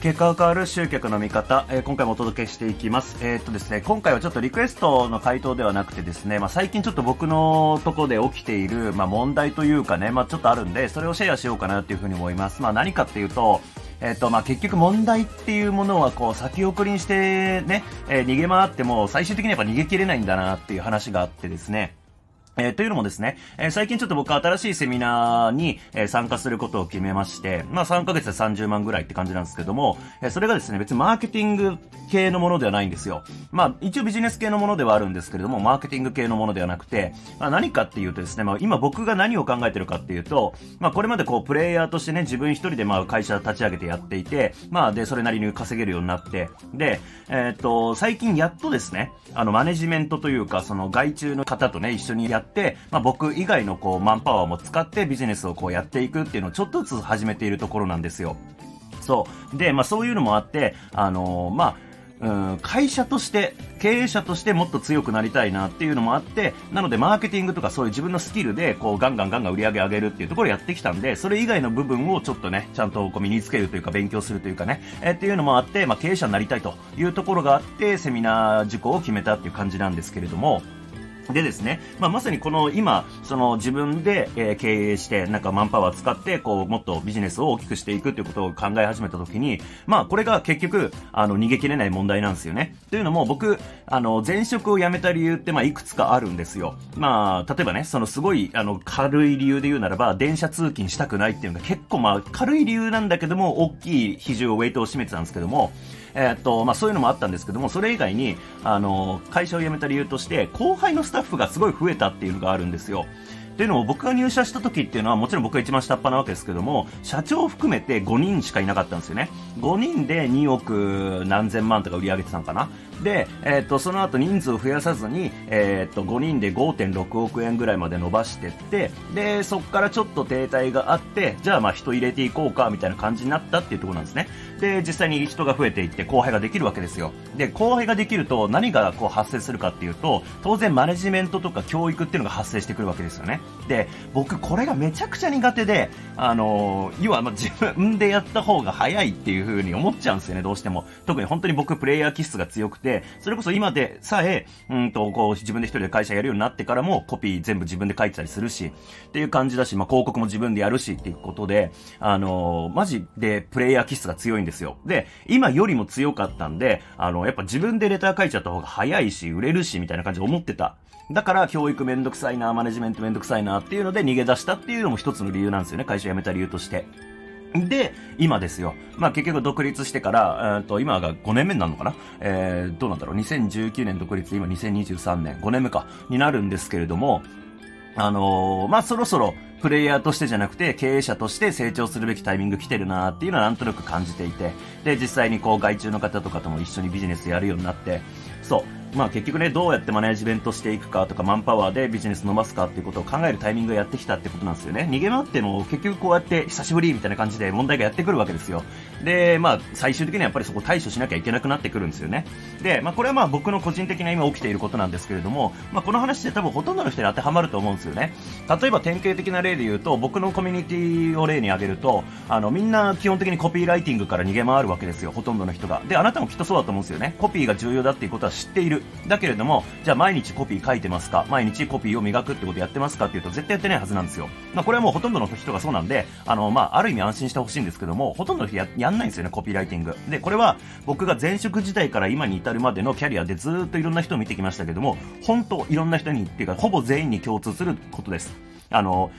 結果が変わる集客の見方、えー、今回もお届けしていきます。えー、っとですね、今回はちょっとリクエストの回答ではなくてですね、まあ、最近ちょっと僕のとこで起きている、まあ、問題というかね、まあ、ちょっとあるんで、それをシェアしようかなというふうに思います。まあ、何かっていうと、えっ、と、まあ、結局問題っていうものは、こう、先送りにしてね、えー、逃げ回っても、最終的にやっぱ逃げ切れないんだなっていう話があってですね、えー、というのもですね、えー、最近ちょっと僕は新しいセミナーに、えー、参加することを決めまして、まあ3ヶ月で30万ぐらいって感じなんですけども、えそれがですね、別にマーケティング系のものではないんですよ。まあ一応ビジネス系のものではあるんですけれども、マーケティング系のものではなくて、まあ何かっていうとですね、まあ今僕が何を考えてるかっていうと、まあこれまでこうプレイヤーとしてね、自分一人でまあ会社立ち上げてやっていて、まあで、それなりに稼げるようになって、で、えっと、最近やっとですね、あのマネジメントというか、その外注の方とね、一緒にやって、まあ僕以外のこうマンパワーも使ってビジネスをこうやっていくっていうのをちょっとずつ始めているところなんですよ。そう。で、まあそういうのもあって、あのー、まあ、うん、会社として、経営者としてもっと強くなりたいなっていうのもあって、なのでマーケティングとかそういう自分のスキルで、こうガンガンガンガン売り上げ上げるっていうところをやってきたんで、それ以外の部分をちょっとね、ちゃんとこう身につけるというか勉強するというかね、えー、っていうのもあって、まあ経営者になりたいというところがあって、セミナー事項を決めたっていう感じなんですけれども、でですね、まあ、まさにこの今、その自分で、えー、経営して、なんかマンパワー使って、こう、もっとビジネスを大きくしていくっていうことを考え始めたときに、まあ、これが結局、あの、逃げ切れない問題なんですよね。というのも、僕、あの、前職を辞めた理由って、まあ、いくつかあるんですよ。まあ、例えばね、そのすごい、あの、軽い理由で言うならば、電車通勤したくないっていうのが結構まあ、軽い理由なんだけども、大きい比重を、ウェイトを占めてたんですけども、えー、っと、まあ、そういうのもあったんですけども、それ以外に、あの、会社を辞めた理由として、後輩のスタッフがすごい増えたっていうのがあるんですよ。っていうのも僕が入社した時っていうのはもちろん僕が一番下っ端なわけですけども社長を含めて5人しかいなかったんですよね5人で2億何千万とか売り上げてたのかなで、えー、っとその後人数を増やさずに、えー、っと5人で5.6億円ぐらいまで伸ばしてってでそこからちょっと停滞があってじゃあまあ人入れていこうかみたいな感じになったっていうところなんですねで、実際に人が増えていって後輩ができるわけですよ。で、後輩ができると何がこう発生するかっていうと、当然マネジメントとか教育っていうのが発生してくるわけですよね。で、僕これがめちゃくちゃ苦手で、あのー、要はまあ自分でやった方が早いっていう風に思っちゃうんですよね、どうしても。特に本当に僕プレイヤー気質が強くて、それこそ今でさえ、うんと、こう自分で一人で会社やるようになってからもコピー全部自分で書いてたりするし、っていう感じだし、まあ広告も自分でやるしっていうことで、あのー、マジでプレイヤー気質が強いんですよ。で、今よりも強かったんで、あの、やっぱ自分でレター書いちゃった方が早いし、売れるし、みたいな感じで思ってた。だから、教育めんどくさいな、マネジメントめんどくさいなっていうので逃げ出したっていうのも一つの理由なんですよね。会社辞めた理由として。で、今ですよ。まあ結局独立してから、えっと、今が5年目になるのかな？えー、どうなんだろう ?2019 年独立、今2023年、5年目か、になるんですけれども、あのー、まあそろそろ、プレイヤーとしてじゃなくて経営者として成長するべきタイミング来てるなーっていうのはなんとなく感じていて、で、実際にこう外注の方とかとも一緒にビジネスやるようになって、そう、まあ結局ね、どうやってマネジメントしていくかとか、マンパワーでビジネス伸ばすかっていうことを考えるタイミングがやってきたってことなんですよね。逃げ回っても結局こうやって久しぶりみたいな感じで問題がやってくるわけですよ。で、まあ最終的にはやっぱりそこ対処しなきゃいけなくなってくるんですよね。で、まあこれはまあ僕の個人的な今起きていることなんですけれども、まあこの話って多分ほとんどの人に当てはまると思うんですよね。例えば典型的な例で言うと、僕のコミュニティを例に挙げると、あのみんな基本的にコピーライティングから逃げ回るわけですよ。ほとんどの人が。で、あなたもきっとそうだと思うんですよね。コピーが重要だっていうことは知っているだけれども、じゃあ毎日コピー書いてますか？毎日コピーを磨くってことやってますか？っていうと絶対やってないはずなんですよ。まあこれはもうほとんどの人がそうなんで、あの、まあある意味安心してほしいんですけども、ほとんどの人ややんないんですよね、コピーライティング。で、これは僕が前職時代から今に至るまでのキャリアでずっといろんな人を見てきましたけども、本当いろんな人にっていうか、ほぼ全員に共通することです。あの、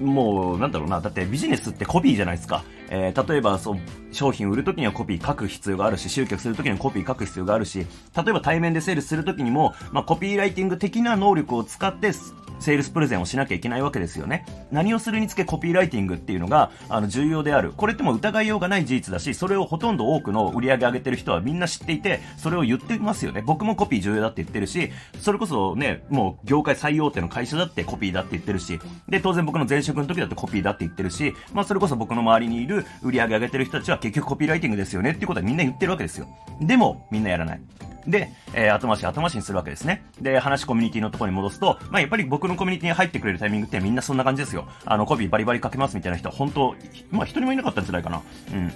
もう、なんだろうな、だってビジネスってコピーじゃないですか。えー、例えば、そう、商品売るときにはコピー書く必要があるし、集客するときにはコピー書く必要があるし、例えば対面でセールするときにも、まあ、コピーライティング的な能力を使ってセールスプレゼンをしなきゃいけないわけですよね。何をするにつけコピーライティングっていうのが、あの、重要である。これっても疑いようがない事実だし、それをほとんど多くの売り上げ上げてる人はみんな知っていて、それを言ってますよね。僕もコピー重要だって言ってるし、それこそね、もう業界最大手の会社だってコピーだって言ってるし、で、当然僕の前職の時だってコピーだって言ってるし、まあそれこそ僕の周りにいる売り上げ上げてる人たちは結結局コピーライティングですよねっていうことはみんな言ってるわけですよ。でも、みんなやらない。で、えー、後回し後回しにするわけですね。で、話コミュニティのところに戻すと、まあ、やっぱり僕のコミュニティに入ってくれるタイミングってみんなそんな感じですよ。あの、コピーバリバリかけますみたいな人は本当、まあ、一人もいなかったんじゃないかな。うん。っ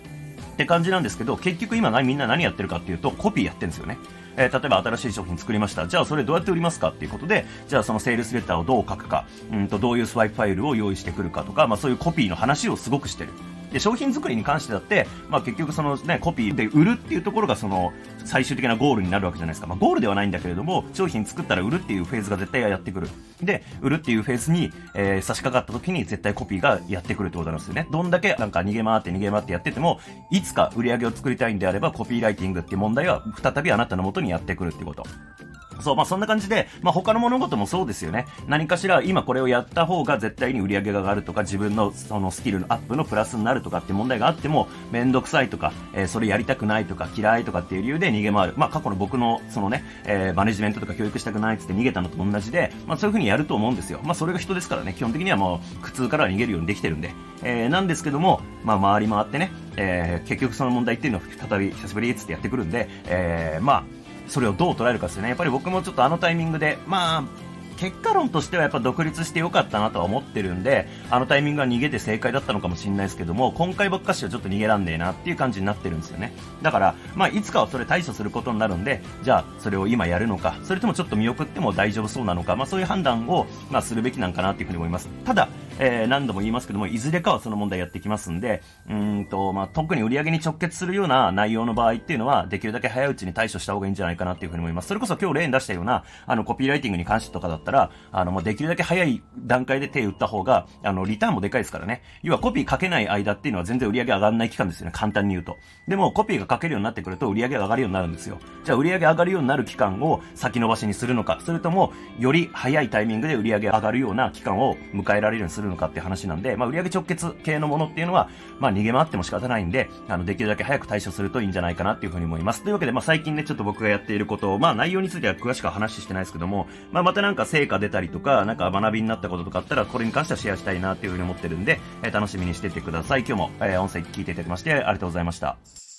て感じなんですけど、結局今みんな何やってるかっていうと、コピーやってるんですよね。えー、例えば新しい商品作りました。じゃあそれどうやって売りますかっていうことで、じゃあそのセールスレターをどう書くか、うんとどういうスワイプファイルを用意してくるかとか、まあそういうコピーの話をすごくしてる。で、商品作りに関してだって、まあ結局そのね、コピーで売るっていうところがその最終的なゴールになるわけじゃないですか。まあゴールではないんだけれども、商品作ったら売るっていうフェーズが絶対やってくる。で、売るっていうフェーズに、えー、差し掛かった時に絶対コピーがやってくるってことなんですよね。どんだけなんか逃げ回って逃げ回ってやってても、いつか売り上げを作りたいんであればコピーライティングっていう問題は再びあなたの元にやってくるってこと。そう、まあそんな感じで、まあ他の物事もそうですよね。何かしら今これをやった方が絶対に売り上げが上がるとか、自分のそのスキルのアップのプラスになるとかって問題があっても、めんどくさいとか、えー、それやりたくないとか、嫌いとかっていう理由で逃げ回る。まあ過去の僕のそのね、えー、マネジメントとか教育したくないっつって逃げたのと同じで、まあそういう風にやると思うんですよ。まあそれが人ですからね、基本的にはもう苦痛からは逃げるようにできてるんで。えー、なんですけども、まあ回り回ってね、えー、結局その問題っていうのを再び久しぶりっつってやってくるんで、えー、まあ、それをどう捉えるかですよね。やっぱり僕もちょっとあのタイミングで、まあ、結果論としてはやっぱ独立してよかったなとは思ってるんで、あのタイミングは逃げて正解だったのかもしれないですけども、今回ばっかしはちょっと逃げらんねえなっていう感じになってるんですよね。だから、まあ、いつかはそれ対処することになるんで、じゃあ、それを今やるのか、それともちょっと見送っても大丈夫そうなのか、まあ、そういう判断を、まあ、するべきなんかなっていうふうに思います。ただ、えー、何度も言いますけども、いずれかはその問題やってきますんで、うんと、まあ、特に売り上げに直結するような内容の場合っていうのは、できるだけ早いうちに対処した方がいいんじゃないかなっていうふうに思います。それこそ今日例に出したような、あの、コピーライティングに関してとかだったら、あの、もうできるだけ早い段階で手打った方が、あの、リターンもでかいですからね。要はコピーかけない間っていうのは全然売り上げ上がらない期間ですよね。簡単に言うと。でも、コピーがかけるようになってくると売り上げが上がるようになるんですよ。じゃあ、売り上げ上がるようになる期間を先延ばしにするのか、それとも、より早いタイミングで売り上げ上がるような期間を迎えられるようにするするのかって話なんで、まあ、売上直結系のものっていうのは、まあ、逃げ回っても仕方ないんで、あの、できるだけ早く対処するといいんじゃないかなっていうふうに思います。というわけで、まあ、最近ね、ちょっと僕がやっていることを、まあ、内容については詳しくは話してないですけども、まあ、またなんか成果出たりとか、なんか学びになったこととかあったら、これに関してはシェアしたいなっていうふうに思ってるんで、えー、楽しみにしててください。今日も、えー、音声聞いていただきまして、ありがとうございました。